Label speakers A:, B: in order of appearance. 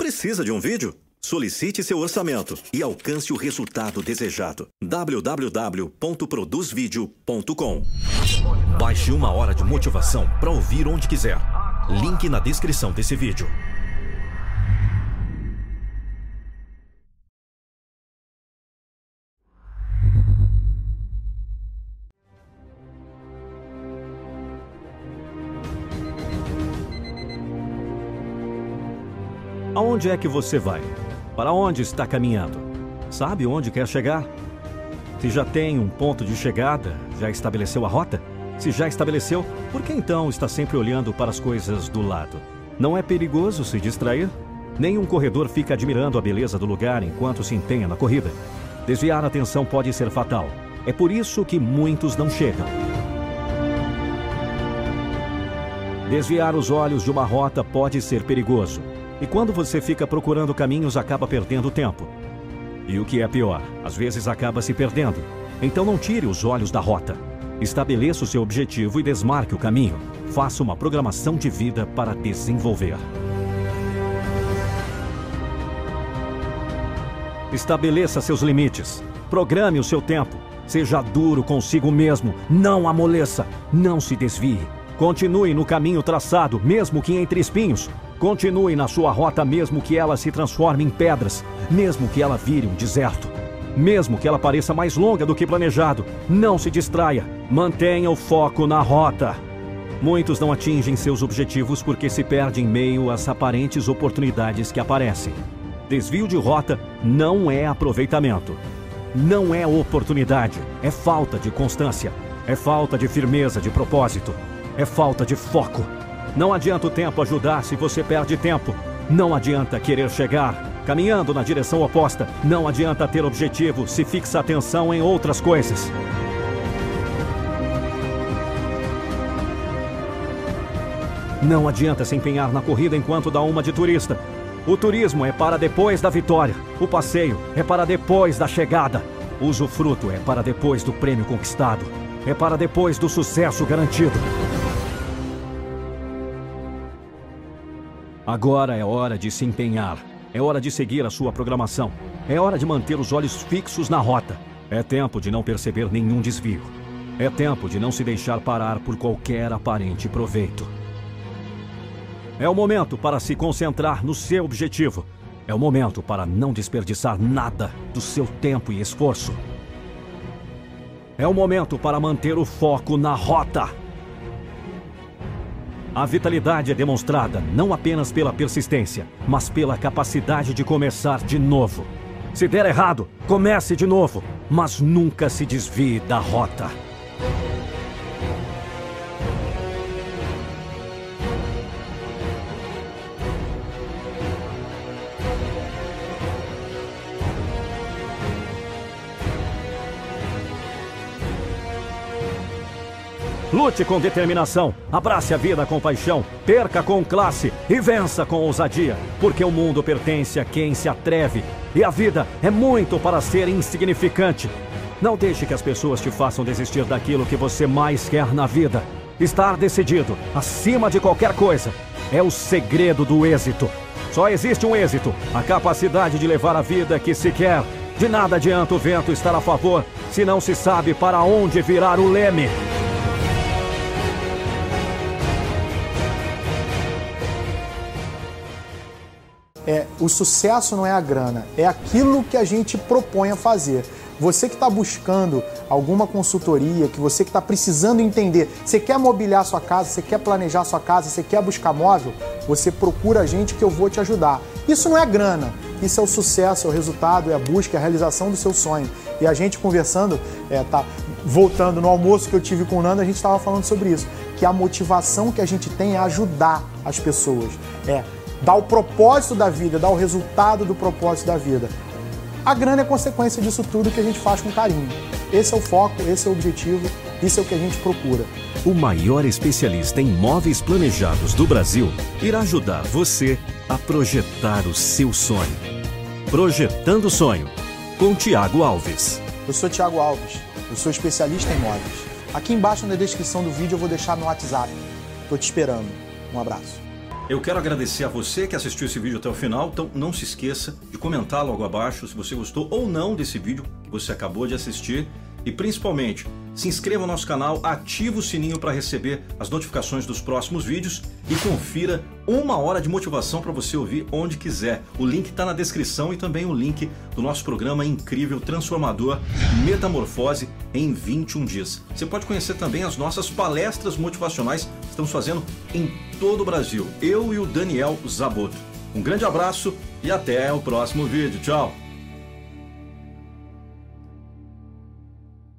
A: Precisa de um vídeo? Solicite seu orçamento e alcance o resultado desejado. www.produzvideo.com Baixe uma hora de motivação para ouvir onde quiser. Link na descrição desse vídeo.
B: Aonde é que você vai? Para onde está caminhando? Sabe onde quer chegar? Se já tem um ponto de chegada, já estabeleceu a rota? Se já estabeleceu, por que então está sempre olhando para as coisas do lado? Não é perigoso se distrair? Nenhum corredor fica admirando a beleza do lugar enquanto se empenha na corrida. Desviar a atenção pode ser fatal. É por isso que muitos não chegam. Desviar os olhos de uma rota pode ser perigoso. E quando você fica procurando caminhos, acaba perdendo tempo. E o que é pior, às vezes acaba se perdendo. Então não tire os olhos da rota. Estabeleça o seu objetivo e desmarque o caminho. Faça uma programação de vida para desenvolver. Estabeleça seus limites. Programe o seu tempo. Seja duro consigo mesmo. Não amoleça. Não se desvie. Continue no caminho traçado, mesmo que entre espinhos. Continue na sua rota, mesmo que ela se transforme em pedras, mesmo que ela vire um deserto. Mesmo que ela pareça mais longa do que planejado, não se distraia. Mantenha o foco na rota. Muitos não atingem seus objetivos porque se perdem em meio às aparentes oportunidades que aparecem. Desvio de rota não é aproveitamento. Não é oportunidade, é falta de constância, é falta de firmeza de propósito, é falta de foco. Não adianta o tempo ajudar se você perde tempo. Não adianta querer chegar caminhando na direção oposta. Não adianta ter objetivo se fixa atenção em outras coisas. Não adianta se empenhar na corrida enquanto dá uma de turista. O turismo é para depois da vitória. O passeio é para depois da chegada. O usufruto é para depois do prêmio conquistado. É para depois do sucesso garantido. Agora é hora de se empenhar. É hora de seguir a sua programação. É hora de manter os olhos fixos na rota. É tempo de não perceber nenhum desvio. É tempo de não se deixar parar por qualquer aparente proveito. É o momento para se concentrar no seu objetivo. É o momento para não desperdiçar nada do seu tempo e esforço. É o momento para manter o foco na rota. A vitalidade é demonstrada não apenas pela persistência, mas pela capacidade de começar de novo. Se der errado, comece de novo, mas nunca se desvie da rota. Lute com determinação, abrace a vida com paixão, perca com classe e vença com ousadia, porque o mundo pertence a quem se atreve e a vida é muito para ser insignificante. Não deixe que as pessoas te façam desistir daquilo que você mais quer na vida. Estar decidido, acima de qualquer coisa, é o segredo do êxito. Só existe um êxito: a capacidade de levar a vida que se quer. De nada adianta o vento estar a favor se não se sabe para onde virar o leme.
C: É, o sucesso não é a grana, é aquilo que a gente propõe a fazer. Você que está buscando alguma consultoria, que você que está precisando entender, você quer mobiliar sua casa, você quer planejar sua casa, você quer buscar móvel, você procura a gente que eu vou te ajudar. Isso não é grana, isso é o sucesso, é o resultado, é a busca, é a realização do seu sonho. E a gente conversando, é, tá, voltando no almoço que eu tive com o Nando, a gente estava falando sobre isso, que a motivação que a gente tem é ajudar as pessoas, é dar o propósito da vida, dar o resultado do propósito da vida. A grana é consequência disso tudo que a gente faz com carinho. Esse é o foco, esse é o objetivo, isso é o que a gente procura.
A: O maior especialista em móveis planejados do Brasil irá ajudar você a projetar o seu sonho. Projetando o Sonho, com Tiago Alves.
C: Eu sou Tiago Alves, eu sou especialista em móveis. Aqui embaixo na descrição do vídeo eu vou deixar meu WhatsApp. Estou te esperando. Um abraço.
B: Eu quero agradecer a você que assistiu esse vídeo até o final, então não se esqueça de comentar logo abaixo se você gostou ou não desse vídeo que você acabou de assistir e principalmente se inscreva no nosso canal, ative o sininho para receber as notificações dos próximos vídeos e confira uma hora de motivação para você ouvir onde quiser. O link está na descrição e também o link do nosso programa incrível, transformador, Metamorfose em 21 dias. Você pode conhecer também as nossas palestras motivacionais que estamos fazendo em todo o Brasil. Eu e o Daniel Zaboto. Um grande abraço e até o próximo vídeo. Tchau!